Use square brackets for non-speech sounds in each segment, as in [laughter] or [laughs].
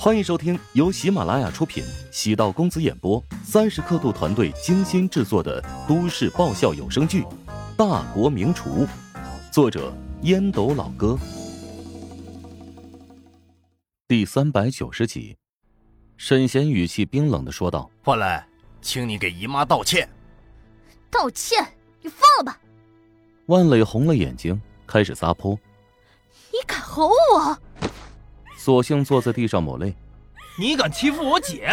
欢迎收听由喜马拉雅出品、喜道公子演播、三十刻度团队精心制作的都市爆笑有声剧《大国名厨》，作者烟斗老哥，第三百九十集。沈贤语气冰冷的说道：“万磊，请你给姨妈道歉。”道歉？你放了吧！万磊红了眼睛，开始撒泼。你敢吼我？索性坐在地上抹泪。你敢欺负我姐？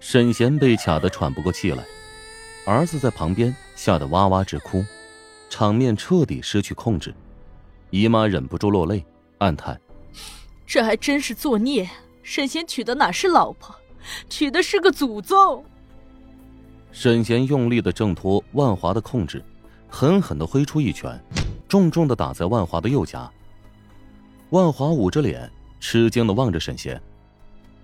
沈贤被卡得喘不过气来，儿子在旁边吓得哇哇直哭，场面彻底失去控制。姨妈忍不住落泪，暗叹：这还真是作孽。沈贤娶的哪是老婆，娶的是个祖宗。沈贤用力的挣脱万华的控制，狠狠的挥出一拳，重重的打在万华的右颊。万华捂着脸。吃惊的望着沈贤，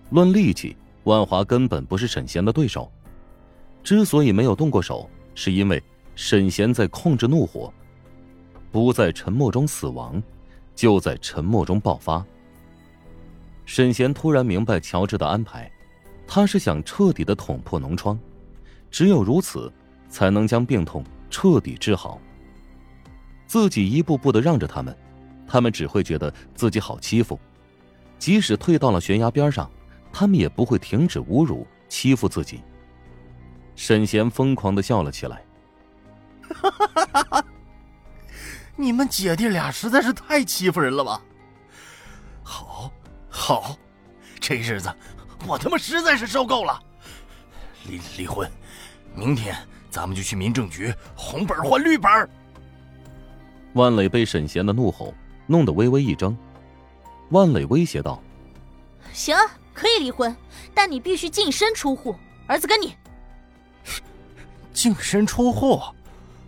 论力气，万华根本不是沈贤的对手。之所以没有动过手，是因为沈贤在控制怒火，不在沉默中死亡，就在沉默中爆发。沈贤突然明白乔治的安排，他是想彻底的捅破脓疮，只有如此，才能将病痛彻底治好。自己一步步的让着他们，他们只会觉得自己好欺负。即使退到了悬崖边上，他们也不会停止侮辱、欺负自己。沈贤疯狂的笑了起来，哈哈哈哈你们姐弟俩实在是太欺负人了吧？好，好，这日子我他妈实在是受够了。离离婚，明天咱们就去民政局红本换绿本。万磊被沈贤的怒吼弄得微微一怔。万磊威胁道：“行，可以离婚，但你必须净身出户，儿子跟你。[laughs] 净身出户，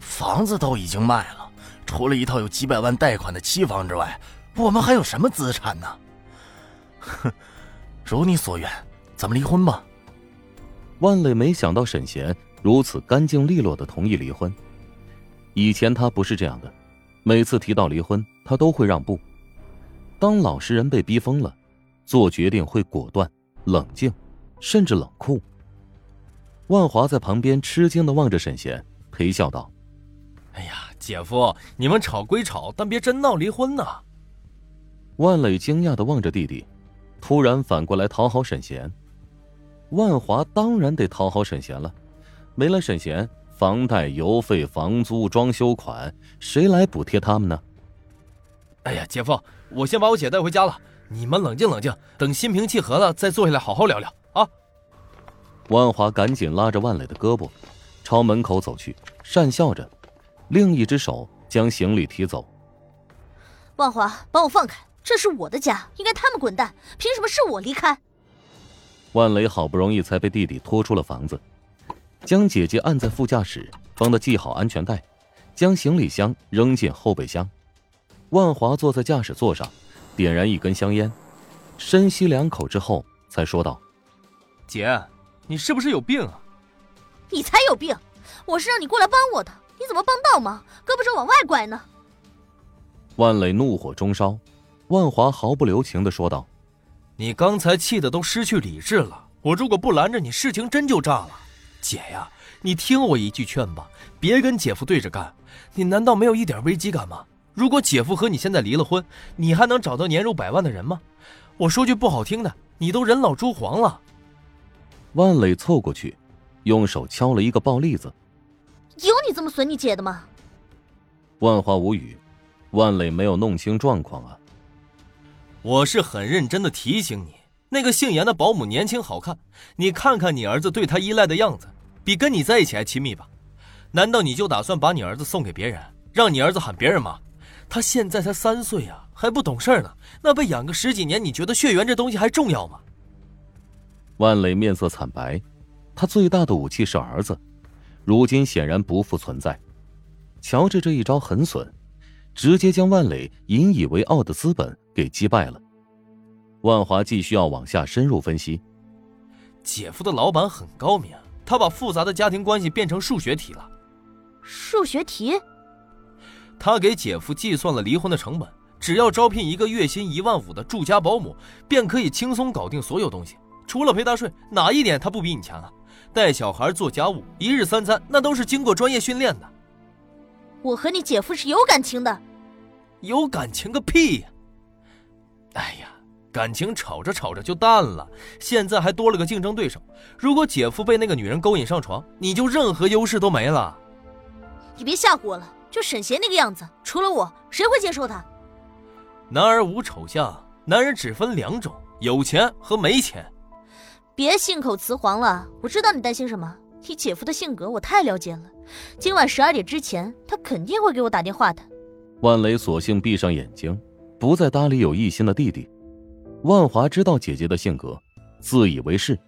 房子都已经卖了，除了一套有几百万贷款的期房之外，我们还有什么资产呢？哼，[laughs] 如你所愿，咱们离婚吧。”万磊没想到沈贤如此干净利落的同意离婚。以前他不是这样的，每次提到离婚，他都会让步。当老实人被逼疯了，做决定会果断、冷静，甚至冷酷。万华在旁边吃惊的望着沈贤，陪笑道：“哎呀，姐夫，你们吵归吵，但别真闹离婚呐。”万磊惊讶的望着弟弟，突然反过来讨好沈贤。万华当然得讨好沈贤了，没了沈贤，房贷、油费、房租、装修款，谁来补贴他们呢？哎呀，姐夫，我先把我姐带回家了。你们冷静冷静，等心平气和了再坐下来好好聊聊啊。万华赶紧拉着万磊的胳膊，朝门口走去，讪笑着，另一只手将行李提走。万华，把我放开，这是我的家，应该他们滚蛋，凭什么是我离开？万磊好不容易才被弟弟拖出了房子，将姐姐按在副驾驶，帮他系好安全带，将行李箱扔进后备箱。万华坐在驾驶座上，点燃一根香烟，深吸两口之后，才说道：“姐，你是不是有病啊？你才有病！我是让你过来帮我的，你怎么帮倒忙，胳膊肘往外拐呢？”万磊怒火中烧，万华毫不留情的说道：“你刚才气的都失去理智了，我如果不拦着你，事情真就炸了。姐呀，你听我一句劝吧，别跟姐夫对着干。你难道没有一点危机感吗？”如果姐夫和你现在离了婚，你还能找到年入百万的人吗？我说句不好听的，你都人老珠黄了。万磊凑过去，用手敲了一个爆栗子。有你这么损你姐的吗？万花无语，万磊没有弄清状况啊。我是很认真的提醒你，那个姓严的保姆年轻好看，你看看你儿子对她依赖的样子，比跟你在一起还亲密吧？难道你就打算把你儿子送给别人，让你儿子喊别人妈？他现在才三岁啊，还不懂事呢。那被养个十几年，你觉得血缘这东西还重要吗？万磊面色惨白，他最大的武器是儿子，如今显然不复存在。乔治这一招很损，直接将万磊引以为傲的资本给击败了。万华继续要往下深入分析。姐夫的老板很高明，他把复杂的家庭关系变成数学题了。数学题。他给姐夫计算了离婚的成本，只要招聘一个月薪一万五的住家保姆，便可以轻松搞定所有东西。除了陪他睡，哪一点他不比你强啊？带小孩、做家务、一日三餐，那都是经过专业训练的。我和你姐夫是有感情的，有感情个屁呀！哎呀，感情吵着吵着就淡了，现在还多了个竞争对手。如果姐夫被那个女人勾引上床，你就任何优势都没了。你别吓唬我了，就沈贤那个样子，除了我，谁会接受他？男儿无丑相，男人只分两种：有钱和没钱。别信口雌黄了，我知道你担心什么。你姐夫的性格我太了解了，今晚十二点之前，他肯定会给我打电话的。万雷索性闭上眼睛，不再搭理有异心的弟弟。万华知道姐姐的性格，自以为是，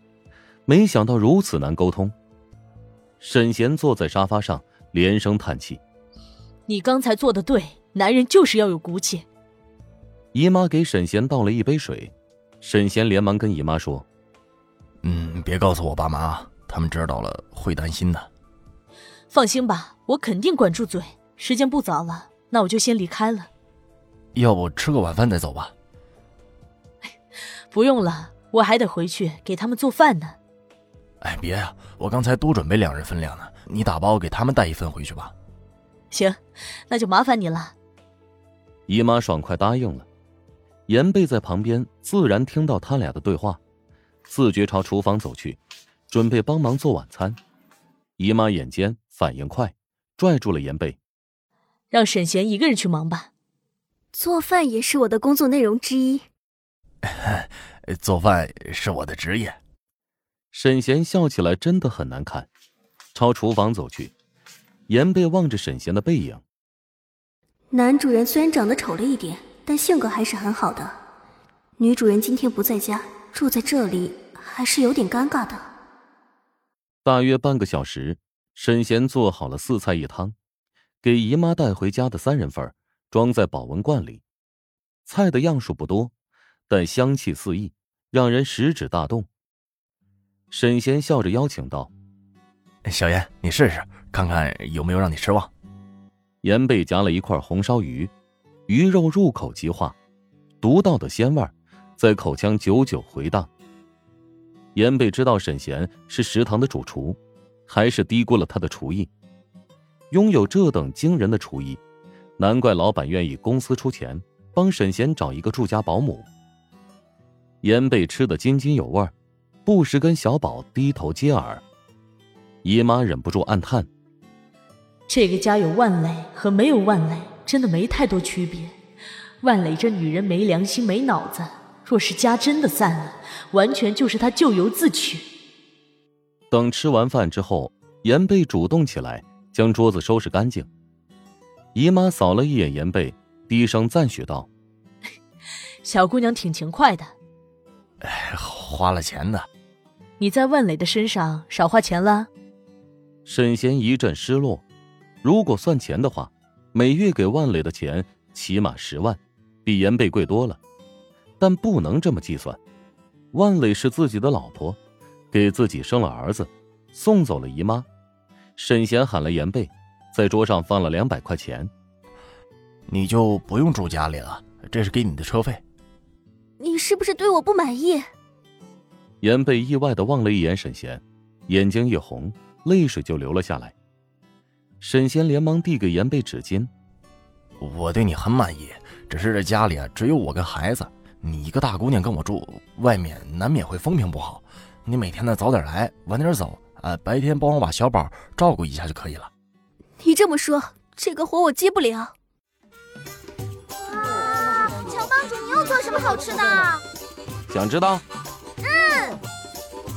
没想到如此难沟通。沈贤坐在沙发上，连声叹气：“你刚才做的对，男人就是要有骨气。”姨妈给沈贤倒了一杯水，沈贤连忙跟姨妈说。嗯，别告诉我爸妈，他们知道了会担心的。放心吧，我肯定管住嘴。时间不早了，那我就先离开了。要不吃个晚饭再走吧？不用了，我还得回去给他们做饭呢。哎，别呀，我刚才多准备两人分量呢，你打包给他们带一份回去吧。行，那就麻烦你了。姨妈爽快答应了。严贝在旁边自然听到他俩的对话。自觉朝厨房走去，准备帮忙做晚餐。姨妈眼尖，反应快，拽住了严贝，让沈贤一个人去忙吧。做饭也是我的工作内容之一。[laughs] 做饭是我的职业。沈贤笑起来真的很难看，朝厨房走去。严贝望着沈贤的背影，男主人虽然长得丑了一点，但性格还是很好的。女主人今天不在家。住在这里还是有点尴尬的。大约半个小时，沈贤做好了四菜一汤，给姨妈带回家的三人份，装在保温罐里。菜的样数不多，但香气四溢，让人食指大动。沈贤笑着邀请道：“小严，你试试看看有没有让你失望。”严贝夹了一块红烧鱼，鱼肉入口即化，独到的鲜味。在口腔久久回荡。严贝知道沈贤是食堂的主厨，还是低估了他的厨艺。拥有这等惊人的厨艺，难怪老板愿意公司出钱帮沈贤找一个住家保姆。严贝吃得津津有味，不时跟小宝低头接耳。姨妈忍不住暗叹：这个家有万磊和没有万磊真的没太多区别。万磊这女人没良心没脑子。若是家真的散了，完全就是她咎由自取。等吃完饭之后，严贝主动起来，将桌子收拾干净。姨妈扫了一眼严贝，低声赞许道：“ [laughs] 小姑娘挺勤快的。”哎，花了钱的。你在万磊的身上少花钱了？沈贤一阵失落。如果算钱的话，每月给万磊的钱起码十万，比严贝贵多了。但不能这么计算，万磊是自己的老婆，给自己生了儿子，送走了姨妈。沈贤喊了严贝，在桌上放了两百块钱。你就不用住家里了，这是给你的车费。你是不是对我不满意？严贝意外的望了一眼沈贤，眼睛一红，泪水就流了下来。沈贤连忙递给严贝纸巾。我对你很满意，只是这家里啊，只有我跟孩子。你一个大姑娘跟我住，外面难免会风评不好。你每天呢早点来，晚点走，啊，白天帮我把小宝照顾一下就可以了。你这么说，这个活我接不了。哇，乔帮主，你又做什么好吃的？想知道？